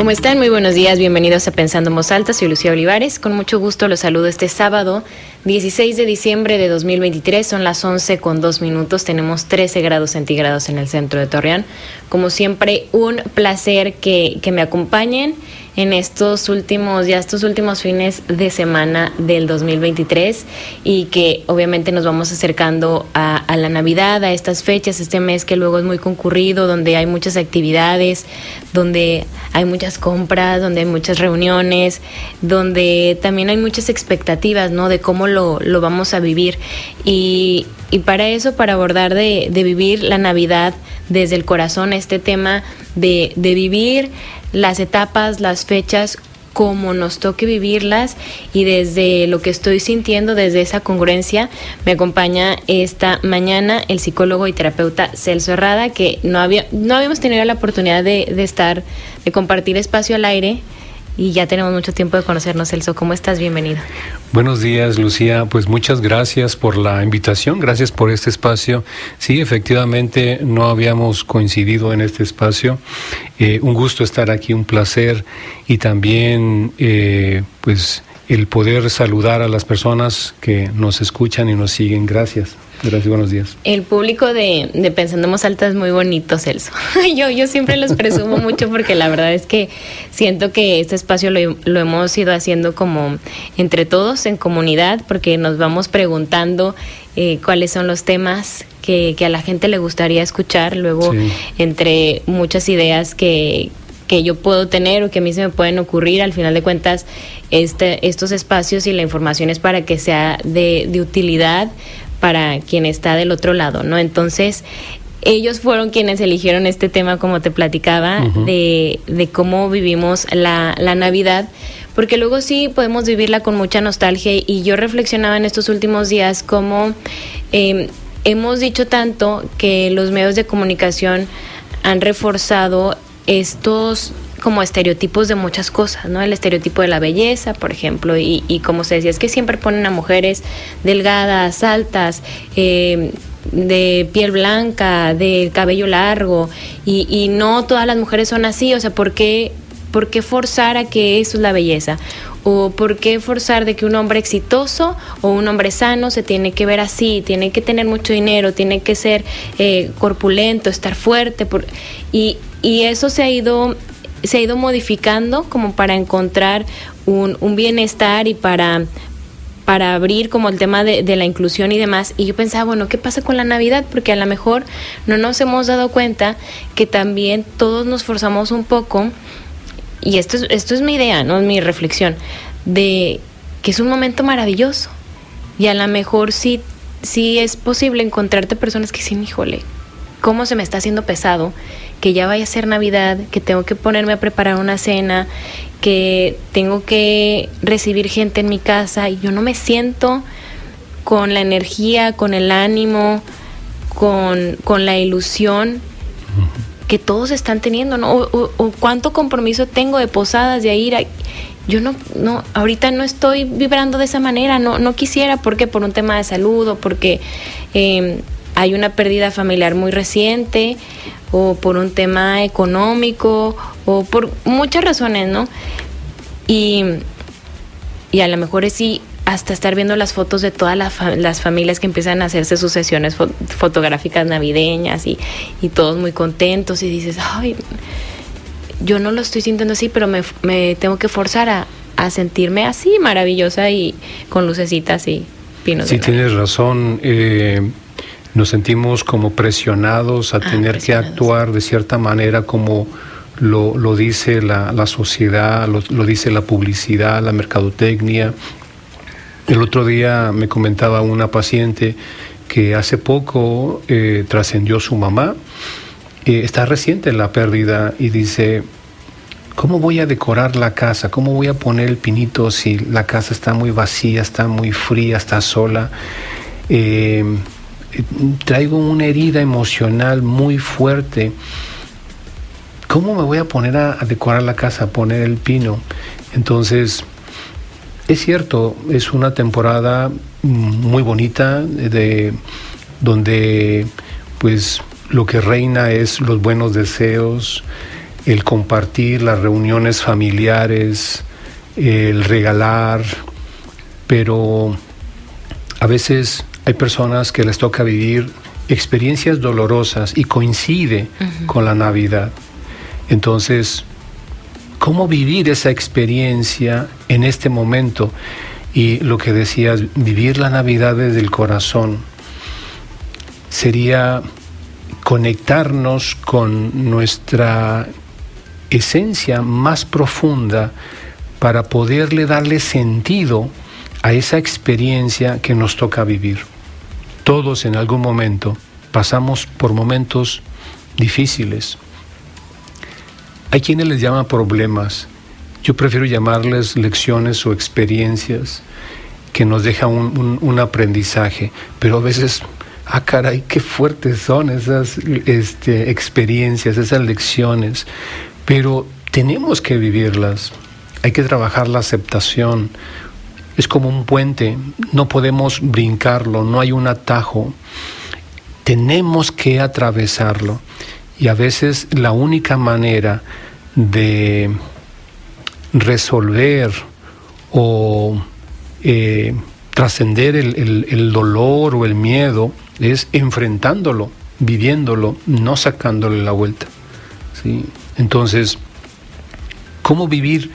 ¿Cómo están? Muy buenos días, bienvenidos a Pensando en Voz soy Lucía Olivares, con mucho gusto los saludo este sábado 16 de diciembre de 2023, son las 11 con 2 minutos, tenemos 13 grados centígrados en el centro de Torreón. Como siempre, un placer que, que me acompañen en estos últimos, ya estos últimos fines de semana del 2023 y que obviamente nos vamos acercando a, la Navidad, a estas fechas, este mes que luego es muy concurrido, donde hay muchas actividades, donde hay muchas compras, donde hay muchas reuniones, donde también hay muchas expectativas, ¿no? De cómo lo, lo vamos a vivir. Y, y para eso, para abordar de, de, vivir la Navidad desde el corazón, este tema de, de vivir las etapas, las fechas, como nos toque vivirlas y desde lo que estoy sintiendo, desde esa congruencia, me acompaña esta mañana el psicólogo y terapeuta Celso Herrada, que no, había, no habíamos tenido la oportunidad de, de estar, de compartir espacio al aire y ya tenemos mucho tiempo de conocernos, Celso. ¿Cómo estás? Bienvenido. Buenos días, Lucía. Pues muchas gracias por la invitación, gracias por este espacio. Sí, efectivamente, no habíamos coincidido en este espacio. Eh, un gusto estar aquí, un placer y también, eh, pues, el poder saludar a las personas que nos escuchan y nos siguen. Gracias. Gracias, buenos días. El público de, de Pensandemos Alta es muy bonito, Celso. yo, yo siempre los presumo mucho porque la verdad es que siento que este espacio lo, lo, hemos ido haciendo como entre todos, en comunidad, porque nos vamos preguntando eh, cuáles son los temas que, que, a la gente le gustaría escuchar. Luego, sí. entre muchas ideas que, que yo puedo tener o que a mí se me pueden ocurrir, al final de cuentas, este, estos espacios y la información es para que sea de, de utilidad para quien está del otro lado, ¿no? Entonces, ellos fueron quienes eligieron este tema, como te platicaba, uh -huh. de, de, cómo vivimos la, la, Navidad, porque luego sí podemos vivirla con mucha nostalgia y yo reflexionaba en estos últimos días cómo eh, hemos dicho tanto que los medios de comunicación han reforzado estos como estereotipos de muchas cosas, ¿no? El estereotipo de la belleza, por ejemplo, y, como se decía, es que siempre ponen a mujeres delgadas, altas, eh, de piel blanca, de cabello largo, y, no todas las mujeres son así, o sea, ¿por qué, ¿por qué forzar a que eso es la belleza? ¿O por qué forzar de que un hombre exitoso o un hombre sano se tiene que ver así, tiene que tener mucho dinero, tiene que ser eh, corpulento, estar fuerte? Y, y eso se ha ido se ha ido modificando como para encontrar un, un bienestar y para, para abrir como el tema de, la inclusión y demás. Y yo pensaba, bueno, ¿qué pasa con la Navidad? Porque a lo mejor no nos hemos dado cuenta que también todos nos forzamos un poco, y esto es, esto es mi idea, no es mi reflexión, de que es un momento maravilloso. Y a lo mejor sí, sí es posible encontrarte personas que dicen, híjole, ¿cómo se me está haciendo pesado? que ya vaya a ser Navidad, que tengo que ponerme a preparar una cena, que tengo que recibir gente en mi casa y yo no me siento con la energía, con el ánimo, con, con la ilusión que todos están teniendo, ¿no? O, o, o, cuánto compromiso tengo de posadas, de ir a... Yo no, no, ahorita no estoy vibrando de esa manera, no, no quisiera, porque por un tema de salud o porque eh, hay una pérdida familiar muy reciente o por un tema económico o por muchas razones, ¿no? Y, y a lo mejor es sí hasta estar viendo las fotos de todas las, fa las familias que empiezan a hacerse sus sesiones fo fotográficas navideñas y, y, todos muy contentos y dices, ay, yo no lo estoy sintiendo así, pero me, me tengo que forzar a, a, sentirme así, maravillosa y con lucecitas y pinos. Sí, tienes razón. Eh nos sentimos como presionados a ah, tener presionados. que actuar de cierta manera como lo, lo dice la, la sociedad, lo, lo, dice la publicidad, la mercadotecnia. El otro día me comentaba una paciente que hace poco eh, trascendió su mamá, eh, está reciente la pérdida y dice, ¿cómo voy a decorar la casa? ¿Cómo voy a poner el pinito si la casa está muy vacía, está muy fría, está sola? eh, traigo una herida emocional muy fuerte. ¿Cómo me voy a poner a, decorar la casa, a poner el pino? Entonces, es cierto, es una temporada muy bonita de donde pues lo que reina es los buenos deseos, el compartir, las reuniones familiares, el regalar, pero a veces hay personas que les toca vivir experiencias dolorosas y coincide con la Navidad. Entonces, ¿cómo vivir esa experiencia en este momento? Y lo que decías, vivir la Navidad desde el corazón sería conectarnos con nuestra esencia más profunda para poderle darle sentido a esa experiencia que nos toca vivir. Todos en algún momento pasamos por momentos difíciles. Hay quienes les llaman problemas. Yo prefiero llamarles lecciones o experiencias que nos dejan un, aprendizaje, pero a veces ah, caray, qué fuertes son esas este, experiencias, esas lecciones, pero tenemos que vivirlas, hay que trabajar la aceptación, es como un puente, no podemos brincarlo, no hay un atajo, tenemos que atravesarlo y a veces la única manera de resolver o eh, trascender el, dolor o el miedo es enfrentándolo, viviéndolo, no sacándole la vuelta. ¿sí? Entonces, ¿cómo vivir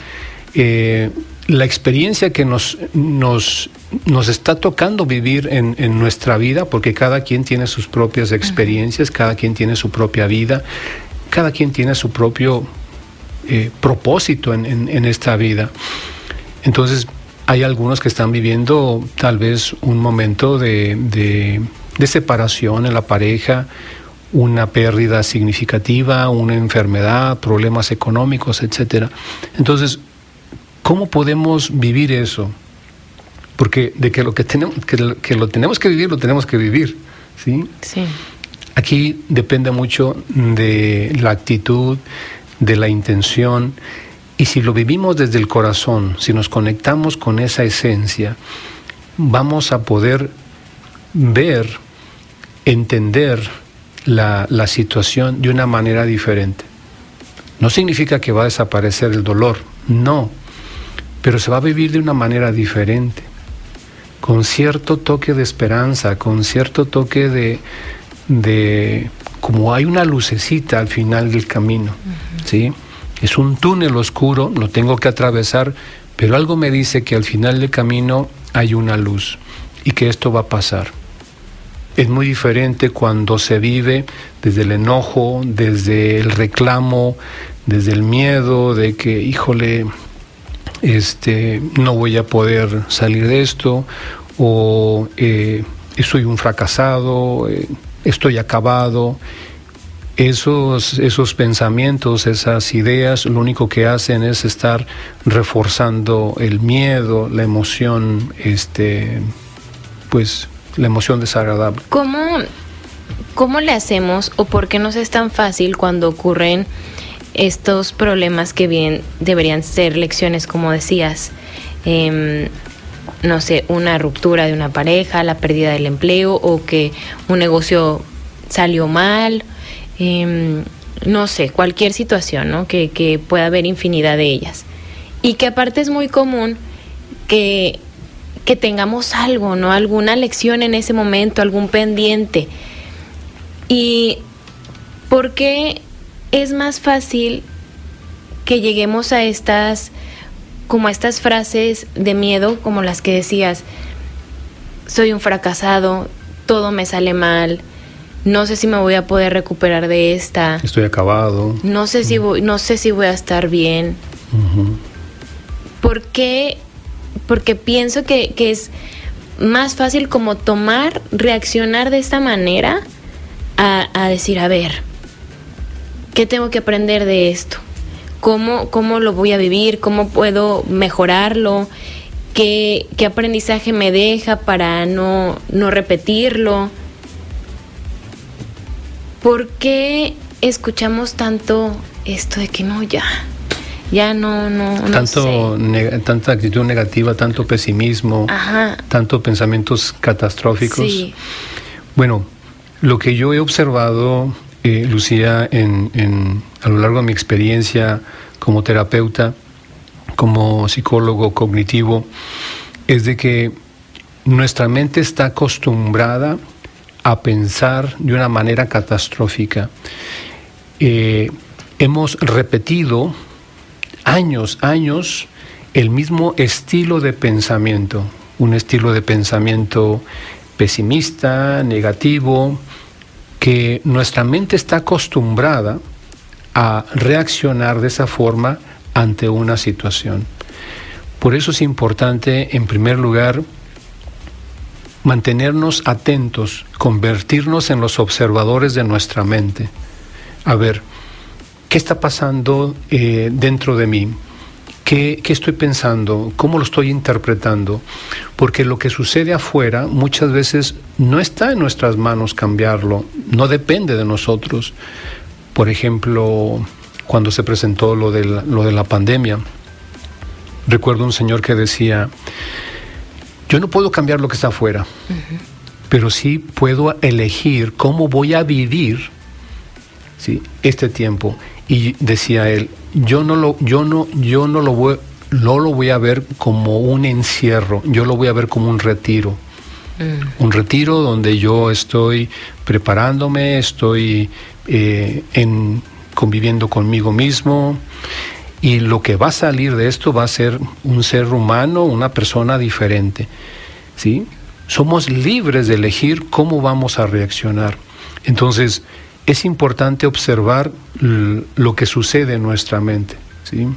eh, la experiencia que nos, nos, nos está tocando vivir en, en, nuestra vida? Porque cada quien tiene sus propias experiencias, cada quien tiene su propia vida, cada quien tiene su propio eh, propósito en, en esta vida. Entonces, hay algunos que están viviendo tal vez un momento de, de, separación en la pareja, una pérdida significativa, una enfermedad, problemas económicos, etc. Entonces, ¿cómo podemos vivir eso? Porque de que lo que tenemos que lo, que lo tenemos que vivir, lo tenemos que vivir, ¿sí? Sí. Aquí depende mucho de la actitud, de la intención y si lo vivimos desde el corazón, si nos conectamos con esa esencia, vamos a poder ver, entender la, situación de una manera diferente. No significa que va a desaparecer el dolor, no, pero se va a vivir de una manera diferente, con cierto toque de esperanza, con cierto toque de, de como hay una lucecita al final del camino, ¿sí? Es un túnel oscuro, lo tengo que atravesar, pero algo me dice que al final del camino hay una luz y que esto va a pasar. Es muy diferente cuando se vive desde el enojo, desde el reclamo, desde el miedo de que, híjole, este, no voy a poder salir de esto, o eh, soy un fracasado, eh, estoy acabado, esos, esos pensamientos, esas ideas, lo único que hacen es estar reforzando el miedo, la emoción, este, pues, la emoción desagradable. ¿Cómo, cómo le hacemos o por qué nos es tan fácil cuando ocurren estos problemas que bien deberían ser lecciones, como decías? Em, no sé, una ruptura de una pareja, la pérdida del empleo o que un negocio salió mal Em, no sé, cualquier situación, ¿no? Que, que pueda haber infinidad de ellas. Y que aparte es muy común que, que tengamos algo, ¿no? Alguna lección en ese momento, algún pendiente. Y ¿por qué es más fácil que lleguemos a estas, como a estas frases de miedo, como las que decías, soy un fracasado, todo me sale mal, no sé si me voy a poder recuperar de esta. Estoy acabado. No sé si voy, no sé si voy a estar bien. ¿Por qué? Porque pienso que, que, es más fácil como tomar, reaccionar de esta manera a, a, decir, a ver, ¿qué tengo que aprender de esto? ¿Cómo, ¿Cómo lo voy a vivir? ¿Cómo puedo mejorarlo? qué, qué aprendizaje me deja para no, no repetirlo. ¿Por qué escuchamos tanto esto de que no, ya, ya no, no, no tanto tanta actitud negativa, tanto pesimismo, tanto pensamientos catastróficos. Bueno, lo que yo he observado, Lucía, en, a lo largo de mi experiencia como terapeuta, como psicólogo cognitivo, es de que nuestra mente está acostumbrada a pensar de una manera catastrófica. Eh, hemos repetido años, años el mismo estilo de pensamiento, un estilo de pensamiento pesimista, negativo, que nuestra mente está acostumbrada a reaccionar de esa forma ante una situación. Por eso es importante, en primer lugar, mantenernos atentos, convertirnos en los observadores de nuestra mente. A ver, ¿qué está pasando eh, dentro de mí? ¿Qué, ¿Qué, estoy pensando? ¿Cómo lo estoy interpretando? Porque lo que sucede afuera muchas veces no está en nuestras manos cambiarlo, no depende de nosotros. Por ejemplo, cuando se presentó lo de la, lo de la pandemia, recuerdo un señor que decía, yo no puedo cambiar lo que está afuera, pero sí puedo elegir cómo voy a vivir ¿sí? este tiempo. Y decía él, yo no lo, yo no, yo no lo voy, no lo voy a ver como un encierro, yo lo voy a ver como un retiro. Mm. Un retiro donde yo estoy preparándome, estoy eh, en, conviviendo conmigo mismo, y lo que va a salir de esto va a ser un ser humano, una persona diferente. ¿sí? Somos libres de elegir cómo vamos a reaccionar. Entonces, es importante observar lo que sucede en nuestra mente. ¿sí?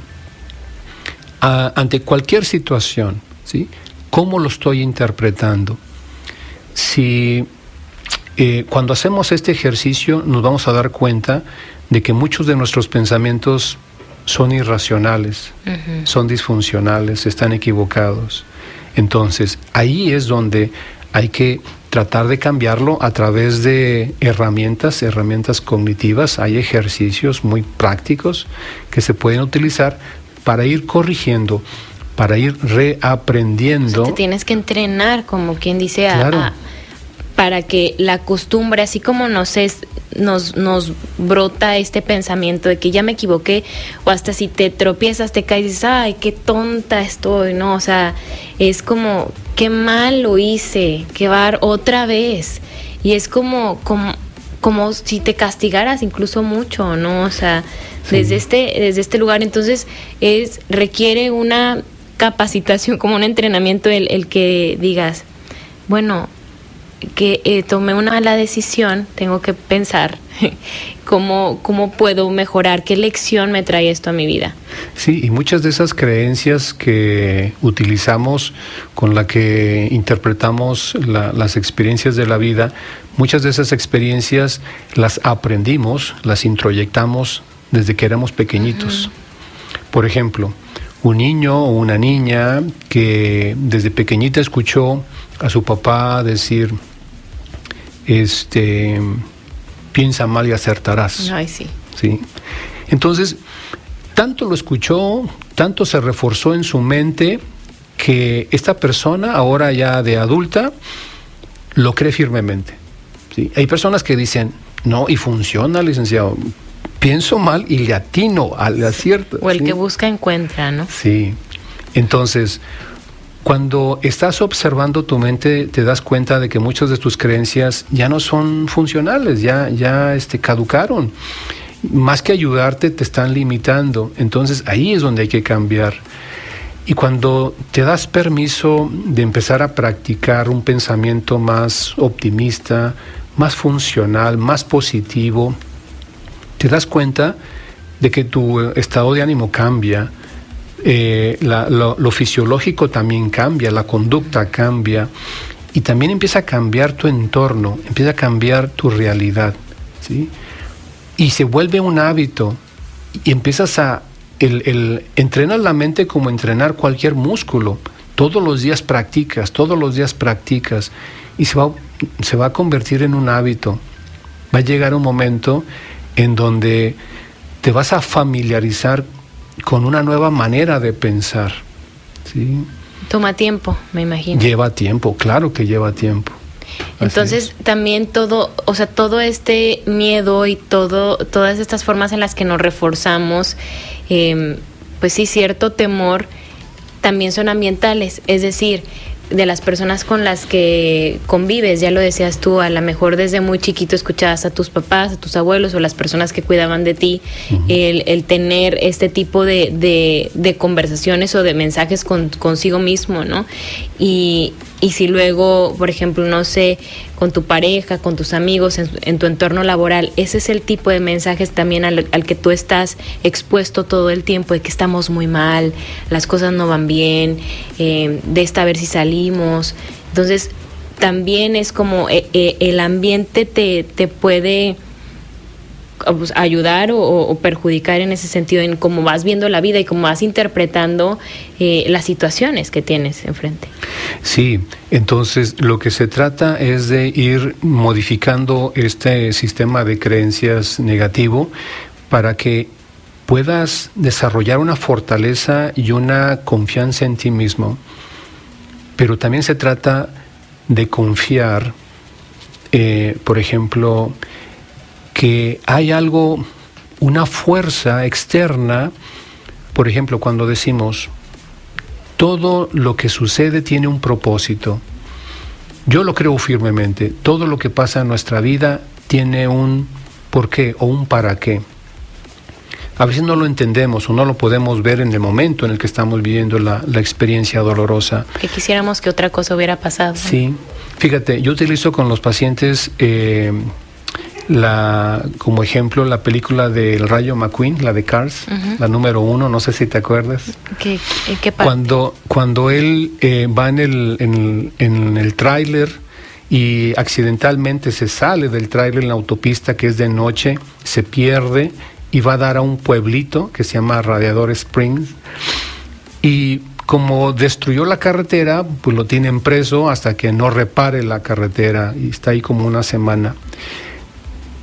ante cualquier situación, ¿sí? ¿cómo lo estoy interpretando? Si eh, cuando hacemos este ejercicio nos vamos a dar cuenta de que muchos de nuestros pensamientos son irracionales, son disfuncionales, están equivocados. Entonces, ahí es donde hay que tratar de cambiarlo a través de herramientas, herramientas cognitivas. Hay ejercicios muy prácticos que se pueden utilizar para ir corrigiendo, para ir reaprendiendo. te tienes que entrenar, como quien dice, a, para que la costumbre, así como nos, es, nos, nos brota este pensamiento de que ya me equivoqué, o hasta si te tropiezas, te caes y dices, ay, qué tonta estoy, ¿no? O sea, es como, qué mal lo hice, que va otra vez. Y es como, como, como si te castigaras incluso mucho, ¿no? O sea, desde, este, desde este lugar, entonces es, requiere una capacitación, como un entrenamiento el, el que digas, bueno, que eh, tomé una mala decisión, tengo que pensar cómo, cómo puedo mejorar, qué lección me trae esto a mi vida. Sí, y muchas de esas creencias que utilizamos, con la que interpretamos las experiencias de la vida, muchas de esas experiencias las aprendimos, las introyectamos desde que éramos pequeñitos. Por ejemplo, un niño o una niña que desde pequeñita escuchó a su papá decir, este, piensa mal y acertarás. Ay, sí. ¿Sí? Entonces, tanto lo escuchó, tanto se reforzó en su mente que esta persona, ahora ya de adulta, lo cree firmemente. ¿sí? Hay personas que dicen, no, y funciona, licenciado. Pienso mal y le atino al acierto. O el que busca encuentra, ¿no? Sí. Entonces, cuando estás observando tu mente, te das cuenta de que muchas de tus creencias ya no son funcionales, ya, ya este, caducaron. Más que ayudarte, te están limitando. Entonces ahí es donde hay que cambiar. Y cuando te das permiso de empezar a practicar un pensamiento más optimista, más funcional, más positivo, te das cuenta de que tu estado de ánimo cambia, eh, lo, fisiológico también cambia, la conducta cambia y también empieza a cambiar tu entorno, empieza a cambiar tu realidad, ¿sí? Y se vuelve un hábito y empiezas a el, el, entrenar la mente como entrenar cualquier músculo. todos los días practicas, todos los días practicas y se va, se va a convertir en un hábito. Va a llegar un momento en donde te vas a familiarizar con una nueva manera de pensar. ¿sí? Toma tiempo, me imagino. Lleva tiempo, claro que lleva tiempo. Entonces también todo, o sea, todo este miedo y todo, todas estas formas en las que nos reforzamos, em, pues sí, cierto temor, también son ambientales. Es decir, de las personas con las que convives, ya lo decías tú, a lo mejor desde muy chiquito escuchabas a tus papás, a tus abuelos o las personas que cuidaban de ti, el, tener este tipo de, de, conversaciones o de mensajes con, consigo mismo, ¿no? Y, y si luego, por ejemplo, no sé, con tu pareja, con tus amigos, en, tu entorno laboral, ese es el tipo de mensajes también al, que tú estás expuesto todo el tiempo, de que estamos muy mal, las cosas no van bien, eh, de esta a ver si salimos. Entonces, también es como eh, eh, el ambiente te, te puede ayudar o, perjudicar en ese sentido, en cómo vas viendo la vida y cómo vas interpretando eh, las situaciones que tienes enfrente. Sí, entonces lo que se trata es de ir modificando este sistema de creencias negativo para que puedas desarrollar una fortaleza y una confianza en ti mismo. Pero también se trata de confiar, eh, por ejemplo, que hay algo, una fuerza externa, por ejemplo, cuando decimos, todo lo que sucede tiene un propósito. Yo lo creo firmemente, todo lo que pasa en nuestra vida tiene un por qué o un para qué. A veces no lo entendemos o no lo podemos ver en el momento en el que estamos viviendo la, experiencia dolorosa. Que quisiéramos que otra cosa hubiera pasado. Sí, fíjate, yo utilizo con los pacientes eh, la, como ejemplo la película del Rayo McQueen, la de Cars, la número uno, no sé si te acuerdas. ¿Qué, qué Cuando, cuando él eh, va en el, en, en el tráiler y accidentalmente se sale del tráiler en la autopista que es de noche, se pierde y va a dar a un pueblito que se llama Radiador Springs y como destruyó la carretera, pues lo tienen preso hasta que no repare la carretera y está ahí como una semana.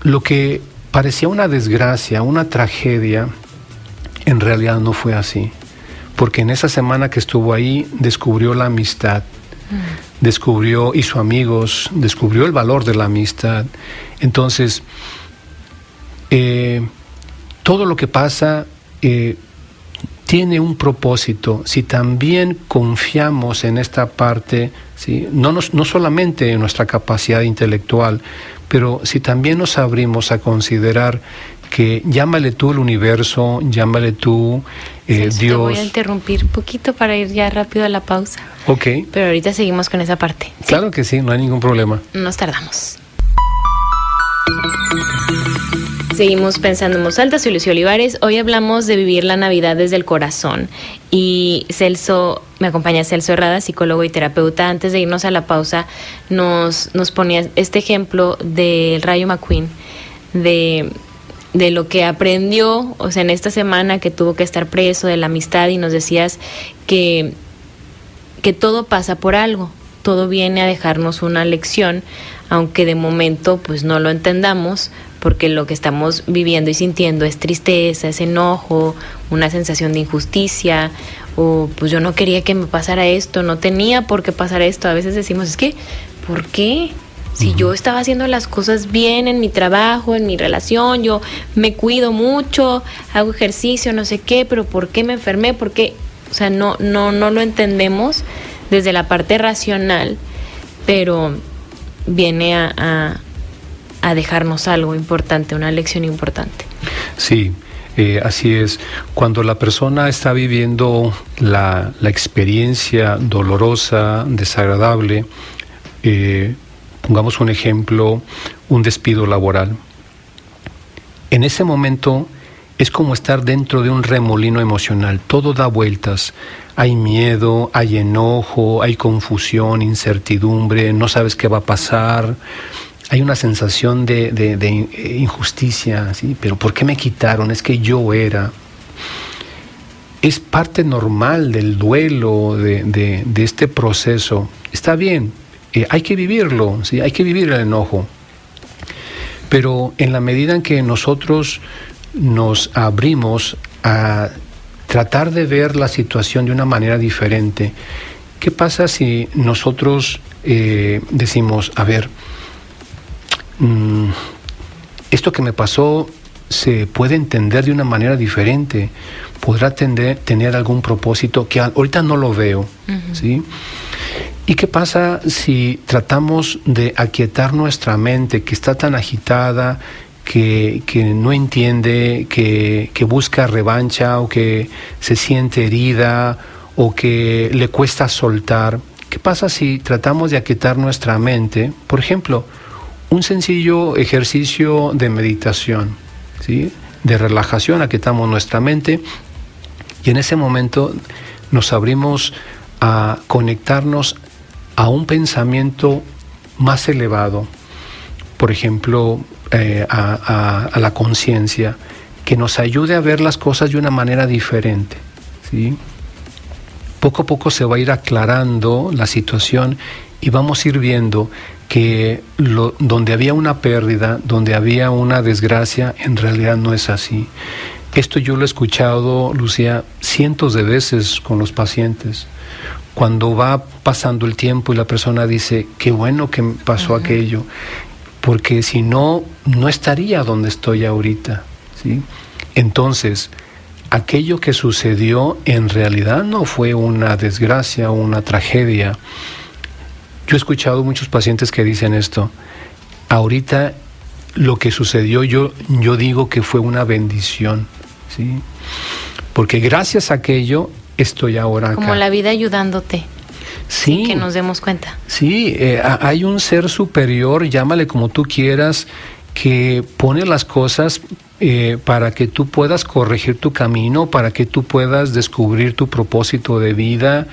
Lo que parecía una desgracia, una tragedia, en realidad no fue así. Porque en esa semana que estuvo ahí descubrió la amistad, mm. descubrió, hizo amigos, descubrió el valor de la amistad. Entonces, eh, todo lo que pasa eh, tiene un propósito. Si también confiamos en esta parte, ¿sí? no, no solamente en nuestra capacidad intelectual, pero si también nos abrimos a considerar que llámale tú el universo, llámale tú eh, Dios. Te voy a interrumpir poquito para ir ya rápido a la pausa. Ok. Pero ahorita seguimos con esa parte. Claro que sí, no hay ningún problema. Nos tardamos. Seguimos pensando en voz alta, soy Lucio Olivares. Hoy hablamos de vivir la Navidad desde el corazón. Y Celso, me acompaña Celso Herrada, psicólogo y terapeuta. Antes de irnos a la pausa, nos, nos ponía este ejemplo del Rayo McQueen, de, de lo que aprendió, o sea, en esta semana que tuvo que estar preso, de la amistad, y nos decías que, que todo pasa por algo, todo viene a dejarnos una lección, aunque de momento pues no lo entendamos, porque lo que estamos viviendo y sintiendo es tristeza, es enojo, una sensación de injusticia, o pues yo no quería que me pasara esto, no tenía por qué pasar esto. A veces decimos, es que, ¿por qué? Si yo estaba haciendo las cosas bien en mi trabajo, en mi relación, yo me cuido mucho, hago ejercicio, no sé qué, pero ¿por qué me enfermé? ¿Por qué? O sea, no, no, no lo entendemos desde la parte racional, pero viene a, a dejarnos algo importante, una lección importante. Sí, eh, así es. Cuando la persona está viviendo la, experiencia dolorosa, desagradable, eh, pongamos un ejemplo, un despido laboral, en ese momento es como estar dentro de un remolino emocional, todo da vueltas, hay miedo, hay enojo, hay confusión, incertidumbre, no sabes qué va a pasar, hay una sensación de, injusticia, ¿sí? pero ¿por qué me quitaron? Es que yo era. es parte normal del duelo, de, este proceso. Está bien, eh, hay que vivirlo, ¿sí? hay que vivir el enojo. Pero en la medida en que nosotros nos abrimos a tratar de ver la situación de una manera diferente, ¿qué pasa si nosotros eh, decimos, a ver, mm, esto que me pasó se puede entender de una manera diferente, podrá tener algún propósito que ahorita no lo veo, ¿sí? ¿Y qué pasa si tratamos de aquietar nuestra mente que está tan agitada, que, no entiende, que, que, busca revancha o que se siente herida o que le cuesta soltar? ¿Qué pasa si tratamos de aquietar nuestra mente? Por ejemplo, un sencillo ejercicio de meditación, ¿sí? de relajación, aquietamos nuestra mente y en ese momento nos abrimos a conectarnos a un pensamiento más elevado, por ejemplo, eh, a, la conciencia, que nos ayude a ver las cosas de una manera diferente. ¿sí? Poco a poco se va a ir aclarando la situación y vamos a ir viendo que lo, donde había una pérdida, donde había una desgracia, en realidad no es así. Esto yo lo he escuchado, Lucía, cientos de veces con los pacientes cuando va pasando el tiempo y la persona dice, qué bueno que pasó aquello, porque si no, no estaría donde estoy ahorita. ¿sí? Entonces, aquello que sucedió en realidad no fue una desgracia o una tragedia. Yo he escuchado muchos pacientes que dicen esto. Ahorita lo que sucedió yo, yo digo que fue una bendición. ¿sí? Porque gracias a aquello estoy ahora Como la vida ayudándote. Sí. que nos demos cuenta. Sí, eh, hay un ser superior, llámale como tú quieras, que pone las cosas eh, para que tú puedas corregir tu camino, para que tú puedas descubrir tu propósito de vida,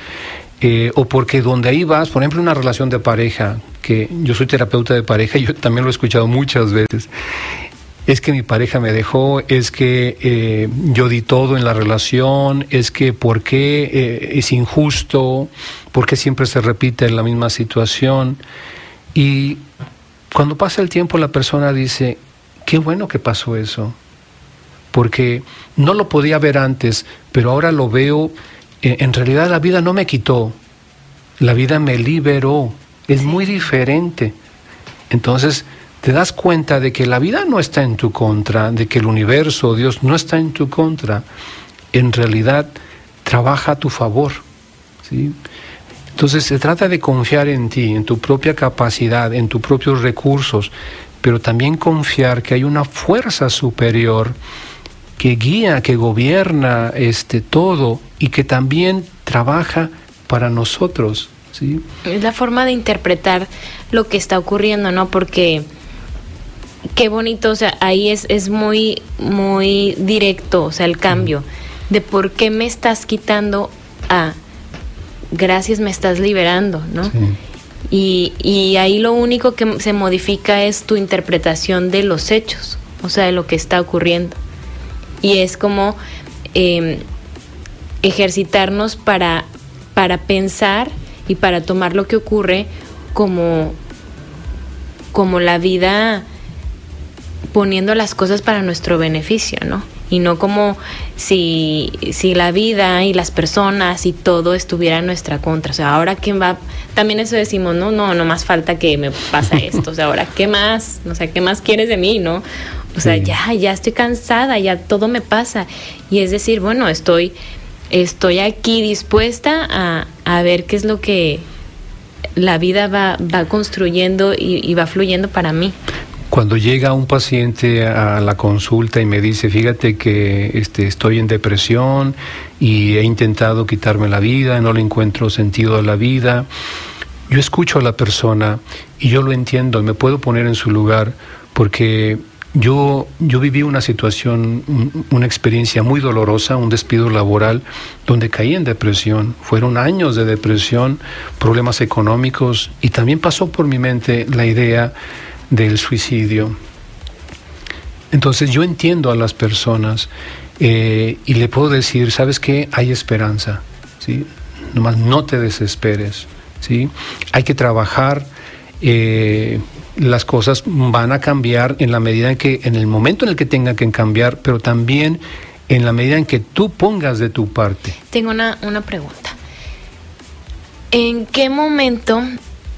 eh, o porque donde ahí vas, por ejemplo, una relación de pareja, que yo soy terapeuta de pareja yo también lo he escuchado muchas veces, es que mi pareja me dejó, es que eh, yo di todo en la relación, es que por qué eh, es injusto, por qué siempre se repite la misma situación. Y cuando pasa el tiempo la persona dice, qué bueno que pasó eso, porque no lo podía ver antes, pero ahora lo veo, en realidad la vida no me quitó, la vida me liberó, es muy diferente. Entonces, te das cuenta de que la vida no está en tu contra, de que el universo, Dios, no está en tu contra. En realidad trabaja a tu favor. ¿sí? Entonces se trata de confiar en ti, en tu propia capacidad, en tus propios recursos, pero también confiar que hay una fuerza superior que guía, que gobierna este todo y que también trabaja para nosotros. ¿sí? Es la forma de interpretar lo que está ocurriendo, ¿no? Porque qué bonito, o sea, ahí es, es muy, muy directo, o sea, el cambio de por qué me estás quitando a gracias me estás liberando, ¿no? Y, y ahí lo único que se modifica es tu interpretación de los hechos, o sea, de lo que está ocurriendo. Y es como em, ejercitarnos para, para pensar y para tomar lo que ocurre como, como la vida poniendo las cosas para nuestro beneficio, ¿no? Y no como si, si la vida y las personas y todo estuviera en nuestra contra. O sea, ahora quién va, también eso decimos, no, no, no más falta que me pasa esto. O sea, ahora qué más, o sea, qué más quieres de mí, ¿no? O sea, ya, ya estoy cansada, ya todo me pasa. Y es decir, bueno, estoy, estoy aquí dispuesta a, a ver qué es lo que la vida va, va construyendo y, y va fluyendo para mí. Cuando llega un paciente a la consulta y me dice, fíjate que este, estoy en depresión y he intentado quitarme la vida, no le encuentro sentido a la vida, yo escucho a la persona y yo lo entiendo me puedo poner en su lugar porque yo, yo viví una situación, una experiencia muy dolorosa, un despido laboral, donde caí en depresión. Fueron años de depresión, problemas económicos y también pasó por mi mente la idea del suicidio. Entonces yo entiendo a las personas eh, y le puedo decir, ¿sabes qué? Hay esperanza, ¿sí? Nomás no te desesperes, ¿sí? Hay que trabajar, eh, las cosas van a cambiar en la medida en que, en el momento en el que tengan que cambiar, pero también en la medida en que tú pongas de tu parte. Tengo una, una pregunta. ¿En qué momento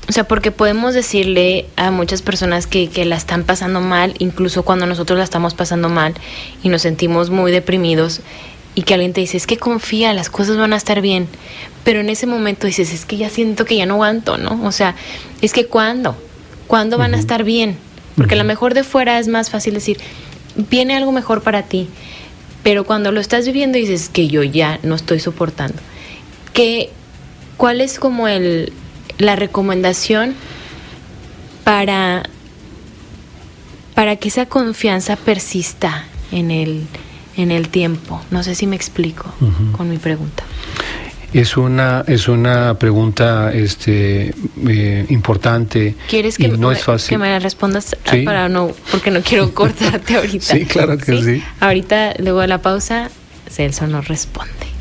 o sea, porque podemos decirle a muchas personas que, que, la están pasando mal, incluso cuando nosotros la estamos pasando mal y nos sentimos muy deprimidos, y que alguien te dice, es que confía, las cosas van a estar bien. Pero en ese momento dices, es que ya siento que ya no aguanto, ¿no? O sea, es que ¿cuándo? ¿Cuándo van a estar bien? Porque a lo mejor de fuera es más fácil decir, viene algo mejor para ti. Pero cuando lo estás viviendo dices que yo ya no estoy soportando. ¿Qué, ¿Cuál es como el, la recomendación para, para que esa confianza persista en el, en el tiempo? No sé si me explico con mi pregunta. Es una, es una pregunta este, eh, importante. ¿Quieres que, no me, es fácil. que me la respondas? Para no, porque no quiero cortarte ahorita. sí, claro que sí. Ahorita, luego de la pausa, Celso nos responde.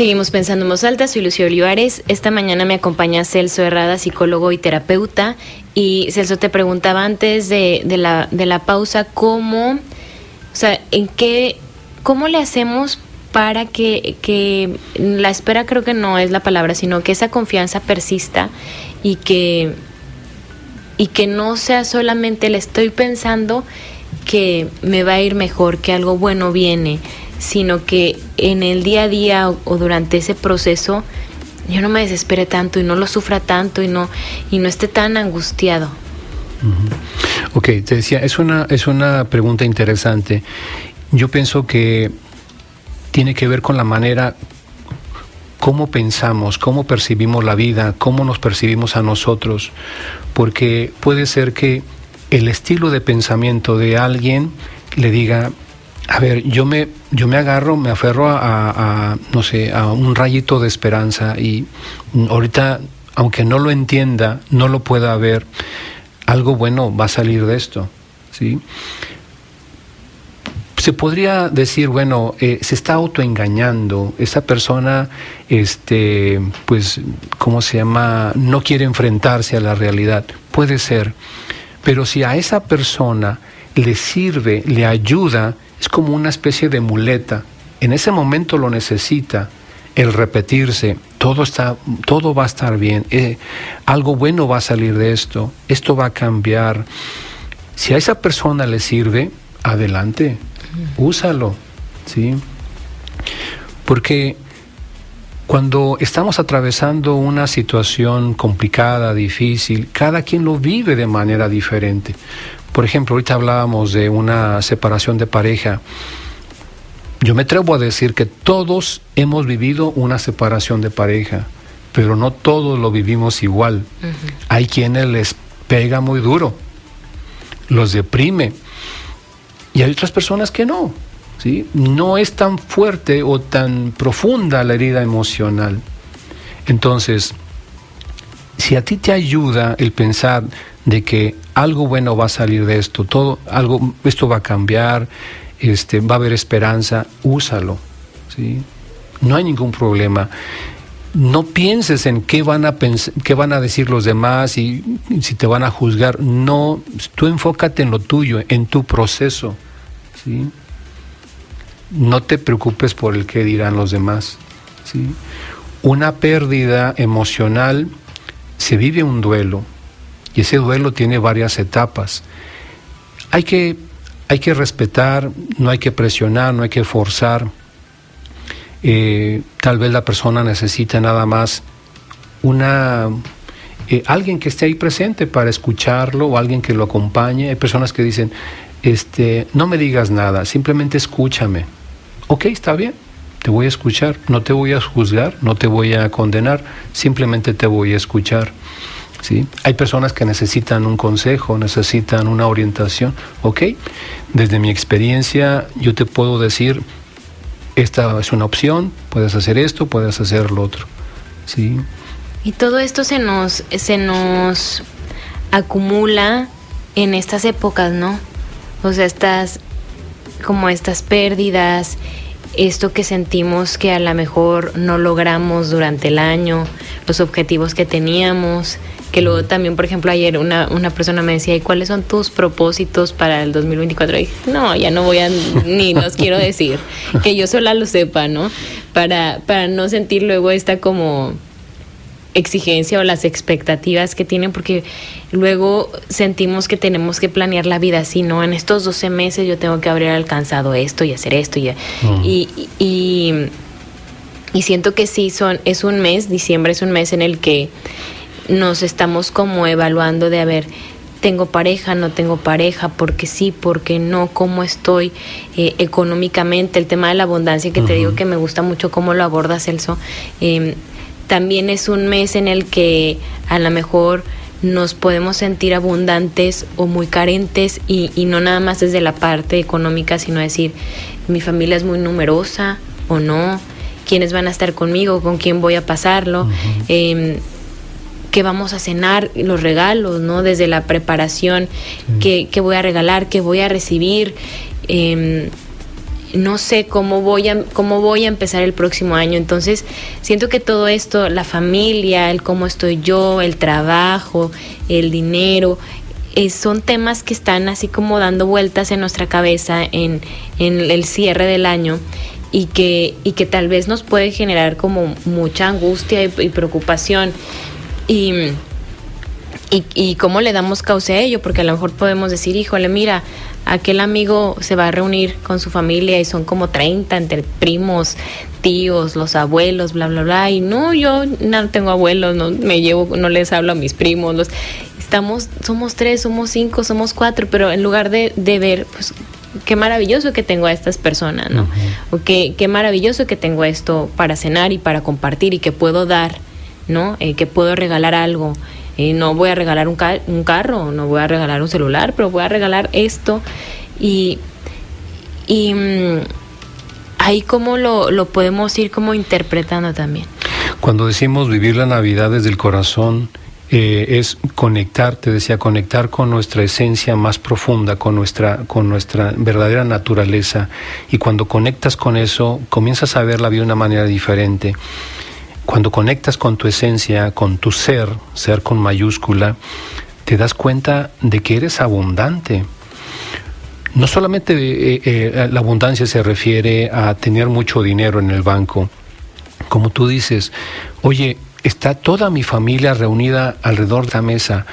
Seguimos pensando en voz alta, soy Lucio Olivares. Esta mañana me acompaña Celso Herrada, psicólogo y terapeuta. Y Celso te preguntaba antes de, la, de la pausa cómo, o sea, en qué, cómo le hacemos para que, que la espera creo que no es la palabra, sino que esa confianza persista y que, y que no sea solamente le estoy pensando que me va a ir mejor, que algo bueno viene, sino que en el día a día o, durante ese proceso yo no me desespere tanto y no lo sufra tanto y no, y no esté tan angustiado. Ok, te decía, es una, es una pregunta interesante. Yo pienso que tiene que ver con la manera cómo pensamos, cómo percibimos la vida, cómo nos percibimos a nosotros, porque puede ser que el estilo de pensamiento de alguien le diga, a ver, yo me, yo me agarro, me aferro a, no sé, a un rayito de esperanza y ahorita, aunque no lo entienda, no lo pueda ver, algo bueno va a salir de esto, ¿sí? Se podría decir, bueno, eh, se está autoengañando, esa persona, este, pues, ¿cómo se llama? No quiere enfrentarse a la realidad. Puede ser, pero si a esa persona le sirve, le ayuda, es como una especie de muleta. En ese momento lo necesita, el repetirse, todo, está, todo va a estar bien, eh, algo bueno va a salir de esto, esto va a cambiar. Si a esa persona le sirve, adelante, úsalo, ¿sí? Porque cuando estamos atravesando una situación complicada, difícil, cada quien lo vive de manera diferente. Por ejemplo, ahorita hablábamos de una separación de pareja. Yo me atrevo a decir que todos hemos vivido una separación de pareja, pero no todos lo vivimos igual. Hay quienes les pega muy duro, los deprime, y hay otras personas que no. ¿sí? No es tan fuerte o tan profunda la herida emocional. Entonces, si a ti te ayuda el pensar de que algo bueno va a salir de esto, todo, algo, esto va a cambiar, este, va a haber esperanza, úsalo, ¿sí? No hay ningún problema. No pienses en qué van a qué van a decir los demás y, si te van a juzgar. No, tú enfócate en lo tuyo, en tu proceso, ¿sí? No te preocupes por el qué dirán los demás, ¿sí? Una pérdida emocional se vive un duelo, y ese duelo tiene varias etapas. Hay que, hay que respetar, no hay que presionar, no hay que forzar. Eh, tal vez la persona necesita nada más una eh, alguien que esté ahí presente para escucharlo o alguien que lo acompañe. Hay personas que dicen, este, no me digas nada, simplemente escúchame. Ok, está bien, te voy a escuchar, no te voy a juzgar, no te voy a condenar, simplemente te voy a escuchar. ¿Sí? Hay personas que necesitan un consejo, necesitan una orientación, ¿ok? Desde mi experiencia yo te puedo decir, esta es una opción, puedes hacer esto, puedes hacer lo otro. ¿sí? Y todo esto se nos, se nos acumula en estas épocas, ¿no? O sea, estas, como estas pérdidas, esto que sentimos que a lo mejor no logramos durante el año, los objetivos que teníamos, que luego también, por ejemplo, ayer una, una persona me decía, ¿y cuáles son tus propósitos para el 2024? Y dije, no, ya no voy a, ni los quiero decir, que yo sola lo sepa, ¿no? Para, para no sentir luego esta como exigencia o las expectativas que tienen, porque luego sentimos que tenemos que planear la vida así, ¿no? En estos 12 meses yo tengo que haber alcanzado esto y hacer esto y, y, y, y siento que sí, son, es un mes, diciembre es un mes en el que nos estamos como evaluando de a ver, tengo pareja, no tengo pareja, porque sí, porque no, cómo estoy eh, económicamente, el tema de la abundancia que te digo que me gusta mucho cómo lo aborda Celso. Em, también es un mes en el que a lo mejor nos podemos sentir abundantes o muy carentes y, y no nada más desde la parte económica, sino decir, mi familia es muy numerosa o no, quiénes van a estar conmigo, con quién voy a pasarlo qué vamos a cenar, los regalos, ¿no? Desde la preparación, qué, voy a regalar, qué voy a recibir. Em, no sé cómo voy a cómo voy a empezar el próximo año. Entonces, siento que todo esto, la familia, el cómo estoy yo, el trabajo, el dinero, eh, son temas que están así como dando vueltas en nuestra cabeza en, en el cierre del año y que, y que tal vez nos puede generar como mucha angustia y preocupación. Y, y, cómo le damos causa a ello, porque a lo mejor podemos decir, híjole, mira, aquel amigo se va a reunir con su familia y son como 30 entre primos, tíos, los abuelos, bla, bla, bla. Y no, yo no tengo abuelos, no me llevo, no les hablo a mis primos. Los, estamos, somos tres, somos cinco, somos cuatro, pero en lugar de, de ver, pues, qué maravilloso que tengo a estas personas, ¿no? O qué, qué maravilloso que tengo esto para cenar y para compartir y que puedo dar ¿no? Eh, que puedo regalar algo. Eh, no voy a regalar un, un carro, no voy a regalar un celular, pero voy a regalar esto. Y, y mm, ahí cómo lo, lo podemos ir como interpretando también. Cuando decimos vivir la Navidad desde el corazón, eh, es conectar, te decía, conectar con nuestra esencia más profunda, con nuestra, con nuestra verdadera naturaleza. Y cuando conectas con eso, comienzas a ver la vida de una manera diferente. Cuando conectas con tu esencia, con tu ser, ser con mayúscula, te das cuenta de que eres abundante. No solamente eh, eh, la abundancia se refiere a tener mucho dinero en el banco, como tú dices, oye, está toda mi familia reunida alrededor de la mesa.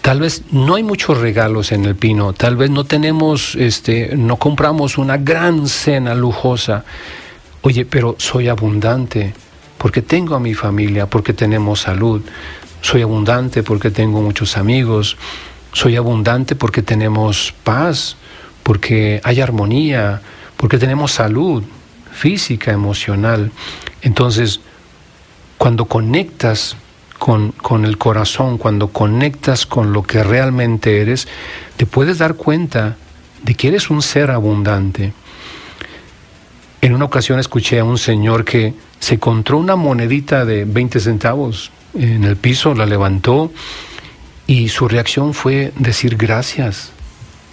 Tal vez no hay muchos regalos en el pino, tal vez no tenemos, este, no compramos una gran cena lujosa. Oye, pero soy abundante porque tengo a mi familia, porque tenemos salud. Soy abundante porque tengo muchos amigos. Soy abundante porque tenemos paz, porque hay armonía, porque tenemos salud física, emocional. Entonces, cuando conectas con, con, el corazón, cuando conectas con lo que realmente eres, te puedes dar cuenta de que eres un ser abundante. En una ocasión escuché a un señor que se encontró una monedita de 20 centavos en el piso, la levantó y su reacción fue decir gracias.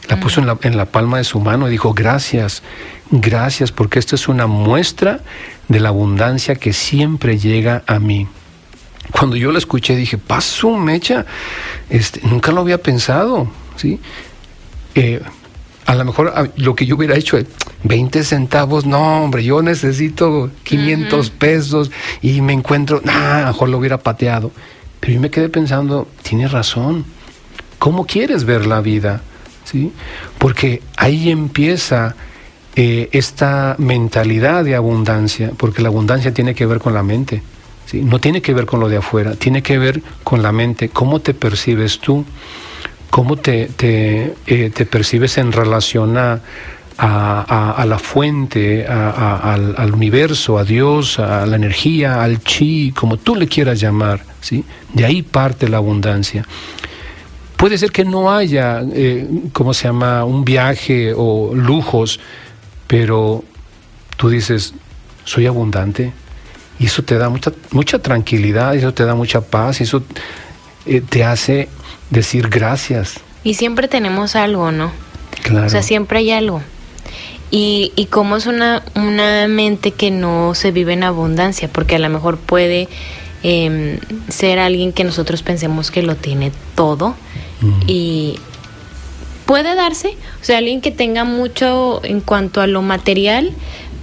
La puso en la, en la, palma de su mano y dijo gracias, gracias, porque esta es una muestra de la abundancia que siempre llega a mí. Cuando yo la escuché dije, paso mecha, este, nunca lo había pensado, ¿sí? Eh, a lo mejor lo que yo hubiera hecho es 20 centavos, no, hombre, yo necesito 500 pesos y me encuentro, nah, a lo mejor lo hubiera pateado. Pero yo me quedé pensando, tienes razón, ¿cómo quieres ver la vida? ¿Sí? Porque ahí empieza eh, esta mentalidad de abundancia, porque la abundancia tiene que ver con la mente, ¿sí? no tiene que ver con lo de afuera, tiene que ver con la mente, cómo te percibes tú cómo te, te, eh, te percibes en relación a, a, la fuente, al, al, universo, a Dios, a la energía, al chi, como tú le quieras llamar. ¿sí? De ahí parte la abundancia. Puede ser que no haya, eh, ¿cómo se llama?, un viaje o lujos, pero tú dices, soy abundante. Y eso te da mucha, mucha tranquilidad, eso te da mucha paz, eso eh, te hace decir gracias. Y siempre tenemos algo, ¿no? Claro. O sea, siempre hay algo. Y, y como es una, una mente que no se vive en abundancia, porque a lo mejor puede em, ser alguien que nosotros pensemos que lo tiene todo y puede darse, o sea, alguien que tenga mucho en cuanto a lo material,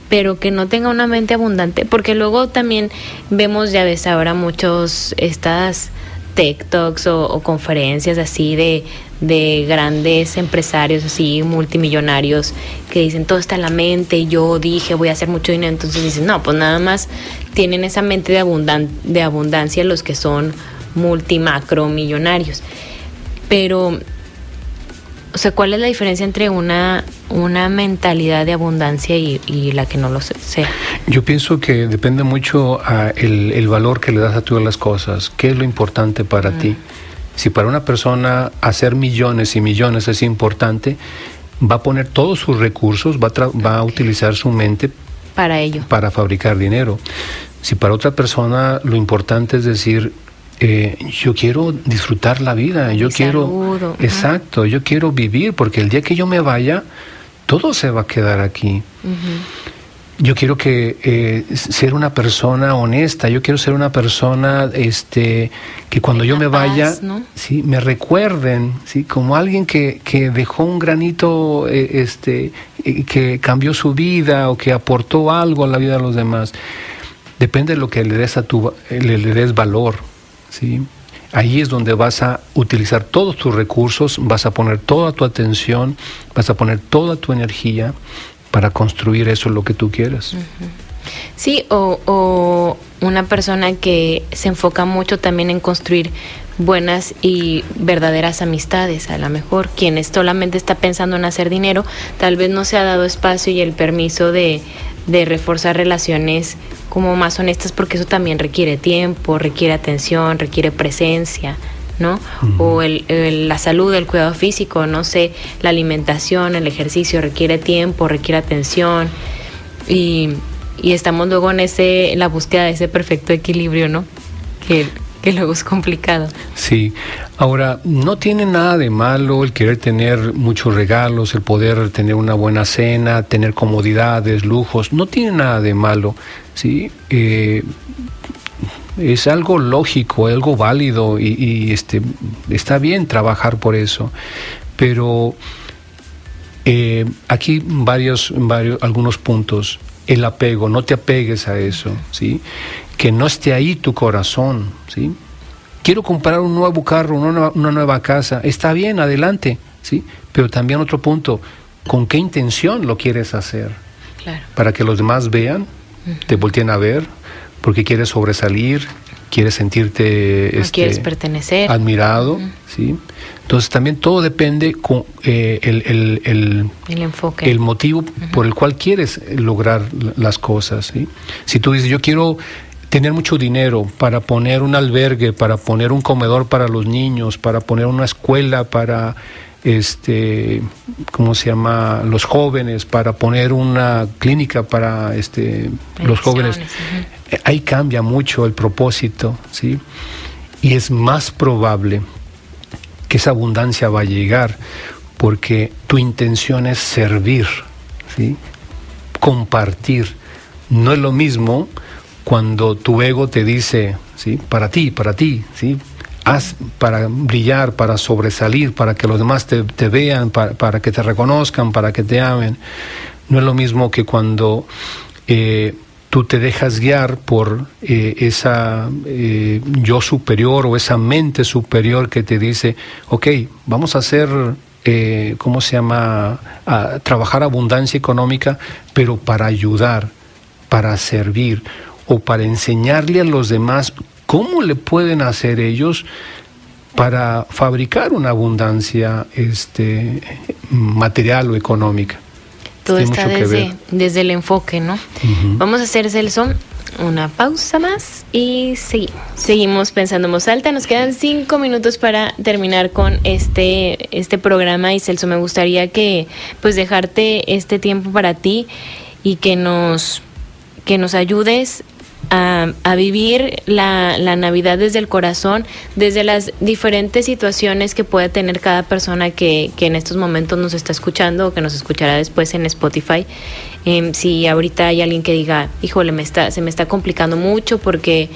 pero que no tenga una mente abundante, porque luego también vemos, ya ves ahora muchos estas TikToks o, o conferencias así de, de grandes empresarios así multimillonarios que dicen todo está en la mente yo dije voy a hacer mucho dinero entonces dicen no pues nada más tienen esa mente de, abundan de abundancia los que son multimacro millonarios pero o sea cuál es la diferencia entre una una mentalidad de abundancia y, y la que no lo sea Yo pienso que depende mucho a el, el valor que le das a todas las cosas. ¿Qué es lo importante para ti? Si para una persona hacer millones y millones es importante, va a poner todos sus recursos, va a, va a utilizar su mente para ello para fabricar dinero. Si para otra persona lo importante es decir, eh, yo quiero disfrutar la vida, yo quiero... Exacto, yo quiero vivir porque el día que yo me vaya, todo se va a quedar aquí. Yo quiero que eh, ser una persona honesta, yo quiero ser una persona este, que cuando yo me paz, vaya, ¿no? sí, me recuerden, sí, como alguien que, que dejó un granito, eh, este, eh, que cambió su vida o que aportó algo a la vida de los demás. Depende de lo que le des a tu, le, le des valor, sí. Ahí es donde vas a utilizar todos tus recursos, vas a poner toda tu atención, vas a poner toda tu energía para construir eso lo que tú quieras. Sí, o, o una persona que se enfoca mucho también en construir buenas y verdaderas amistades. A lo mejor quien solamente está pensando en hacer dinero, tal vez no se ha dado espacio y el permiso de, de reforzar relaciones como más honestas, porque eso también requiere tiempo, requiere atención, requiere presencia. ¿no? O el, el- la salud, el cuidado físico, no sé, la alimentación, el ejercicio requiere tiempo, requiere atención y, y estamos luego en ese en la búsqueda de ese perfecto equilibrio, ¿no? Que, que luego es complicado. Sí, ahora no tiene nada de malo el querer tener muchos regalos, el poder tener una buena cena, tener comodidades, lujos, no tiene nada de malo, ¿sí? Eh, es algo lógico, algo válido y, este, está bien trabajar por eso, pero eh, aquí varios, varios, algunos puntos. El apego, no te apegues a eso, ¿sí? Que no esté ahí tu corazón, ¿sí? Quiero comprar un nuevo carro, una nueva, una nueva casa. Está bien, adelante, ¿sí? Pero también otro punto, ¿con qué intención lo quieres hacer? Claro. Para que los demás vean, te volteen a ver, porque quieres sobresalir, quieres sentirte No este, quieres pertenecer. admirado, ¿sí? Entonces también todo depende con eh, el, el- el- El enfoque. el motivo por el cual quieres lograr las cosas. ¿sí? Si tú dices, yo quiero tener mucho dinero para poner un albergue, para poner un comedor para los niños, para poner una escuela para, este, ¿cómo se llama?, los jóvenes, para poner una clínica para este, los jóvenes. Ahí cambia mucho el propósito, ¿sí? Y es más probable que esa abundancia va a llegar porque tu intención es servir, ¿sí? compartir. No es lo mismo cuando tu ego te dice, ¿sí? para ti, para ti, ¿sí? haz para brillar, para sobresalir, para que los demás te, vean, para, para que te reconozcan, para que te amen. No es lo mismo que cuando eh, tú te dejas guiar por eh, esa eh, yo superior o esa mente superior que te dice, ok, vamos a hacer, eh, ¿cómo se llama?, a trabajar abundancia económica, pero para ayudar, para servir o para enseñarle a los demás cómo le pueden hacer ellos para fabricar una abundancia este, material o económica. Todo Tiene está desde, desde el enfoque, ¿no? Vamos a hacer, Celso, una pausa más y seguimos. Seguimos pensando en voz alta. Nos quedan cinco minutos para terminar con este, este programa y Celso, me gustaría que pues dejarte este tiempo para ti y que nos que nos ayudes a, vivir la, Navidad desde el corazón, desde las diferentes situaciones que puede tener cada persona que, en estos momentos nos está escuchando o que nos escuchará después en Spotify. Em, si ahorita hay alguien que diga, híjole, me está, se me está complicando mucho porque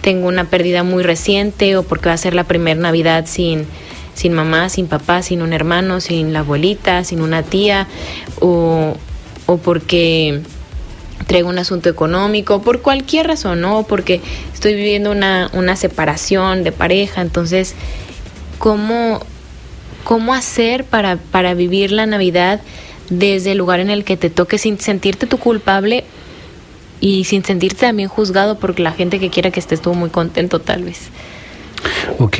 tengo una pérdida muy reciente o porque va a ser la primera Navidad sin, sin mamá, sin papá, sin un hermano, sin la abuelita, sin una tía o, o porque traigo un asunto económico, por cualquier razón, ¿no? Porque estoy viviendo una, una separación de pareja, entonces, ¿cómo, cómo hacer para, para vivir la Navidad desde el lugar en el que te toque sin sentirte tu culpable y sin sentirte también juzgado porque la gente que quiera que estés tú muy contento tal vez? Ok,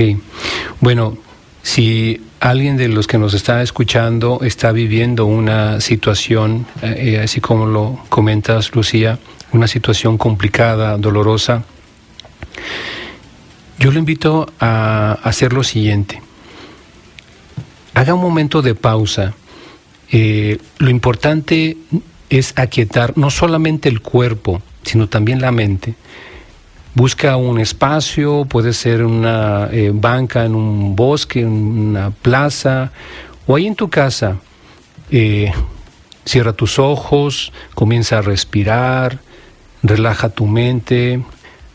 bueno, si alguien de los que nos está escuchando está viviendo una situación, eh, eh, así como lo comentas, Lucía, una situación complicada, dolorosa, yo le invito a hacer lo siguiente. Haga un momento de pausa. Eh, lo importante es aquietar no solamente el cuerpo, sino también la mente busca un espacio, puede ser una eh, banca en un bosque, en una plaza, o ahí en tu casa. Eh, cierra tus ojos, comienza a respirar, relaja tu mente,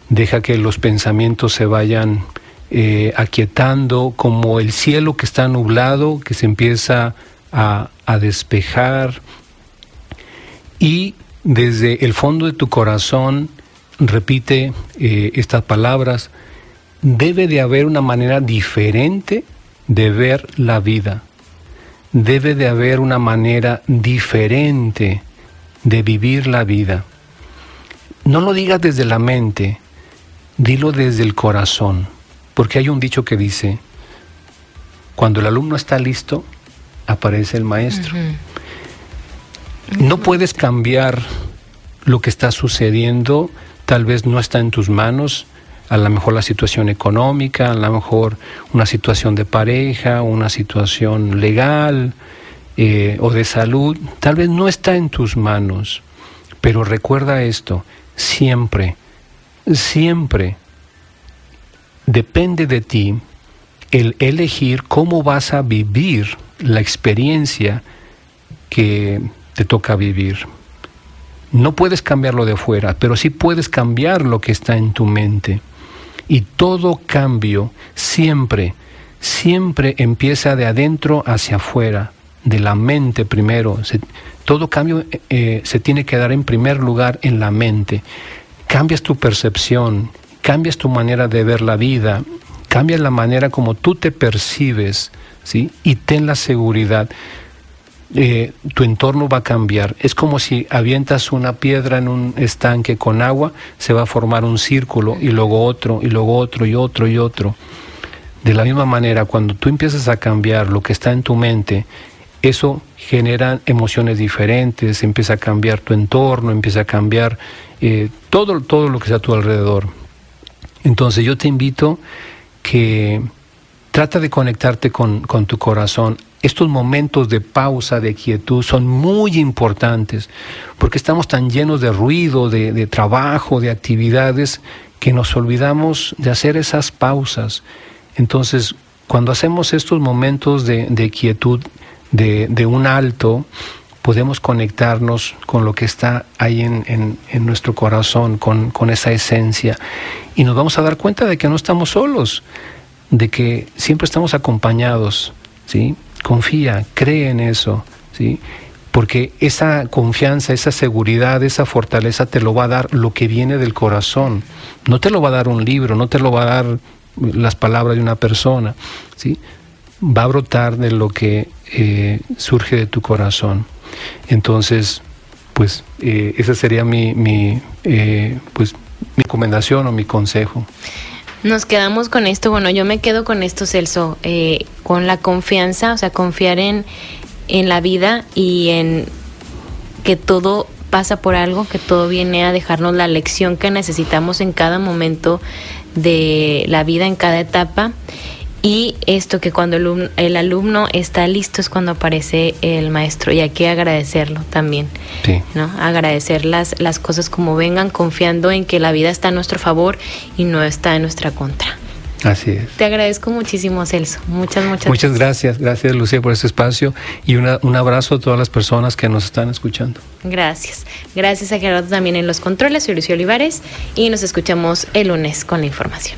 deja que los pensamientos se vayan eh, aquietando, como el cielo que está nublado, que se empieza a, a despejar. Y desde el fondo de tu corazón, repite eh, estas palabras, debe de haber una manera diferente de ver la vida. Debe de haber una manera diferente de vivir la vida. No lo digas desde la mente, dilo desde el corazón, porque hay un dicho que dice, cuando el alumno está listo, aparece el maestro. No puedes cambiar lo que está sucediendo tal vez no está en tus manos, a lo mejor la situación económica, a lo mejor una situación de pareja, una situación legal eh, o de salud, tal vez no está en tus manos. Pero recuerda esto, siempre, siempre depende de ti el elegir cómo vas a vivir la experiencia que te toca vivir. No puedes cambiarlo de fuera, pero sí puedes cambiar lo que está en tu mente. Y todo cambio siempre, siempre empieza de adentro hacia afuera, de la mente primero. todo cambio eh, se tiene que dar en primer lugar en la mente. Cambias tu percepción, cambias tu manera de ver la vida, cambias la manera como tú te percibes, ¿sí? Y ten la seguridad eh, tu entorno va a cambiar. Es como si avientas una piedra en un estanque con agua, se va a formar un círculo y luego otro y luego otro y otro y otro. De la misma manera, cuando tú empiezas a cambiar lo que está en tu mente, eso genera emociones diferentes, empieza a cambiar tu entorno, empieza a cambiar eh, todo, todo lo que está a tu alrededor. Entonces yo te invito que trata de conectarte con, con tu corazón estos momentos de pausa, de quietud, son muy importantes, porque estamos tan llenos de ruido, de, trabajo, de actividades, que nos olvidamos de hacer esas pausas. Entonces, cuando hacemos estos momentos de, quietud, de, un alto, podemos conectarnos con lo que está ahí en, nuestro corazón, con, con, esa esencia. Y nos vamos a dar cuenta de que no estamos solos, de que siempre estamos acompañados, ¿sí? Confía, cree en eso, ¿sí? Porque esa confianza, esa seguridad, esa fortaleza te lo va a dar lo que viene del corazón. No te lo va a dar un libro, no te lo va a dar las palabras de una persona, ¿sí? Va a brotar de lo que eh, surge de tu corazón. Entonces, pues eh, esa sería mi, mi eh, pues, mi recomendación o mi consejo. Nos quedamos con esto, bueno, yo me quedo con esto, Celso, eh, con la confianza, o sea, confiar en, en la vida y en que todo pasa por algo, que todo viene a dejarnos la lección que necesitamos en cada momento de la vida, en cada etapa. Y esto que cuando el alumno, está listo es cuando aparece el maestro y hay que agradecerlo también. ¿no? Agradecer las, las cosas como vengan, confiando en que la vida está a nuestro favor y no está en nuestra contra. Así es. Te agradezco muchísimo, Celso. Muchas, muchas, muchas gracias. Gracias, Lucía, por este espacio y un abrazo a todas las personas que nos están escuchando. Gracias. Gracias a Gerardo también en los controles. Soy Lucio Olivares y nos escuchamos el lunes con la información.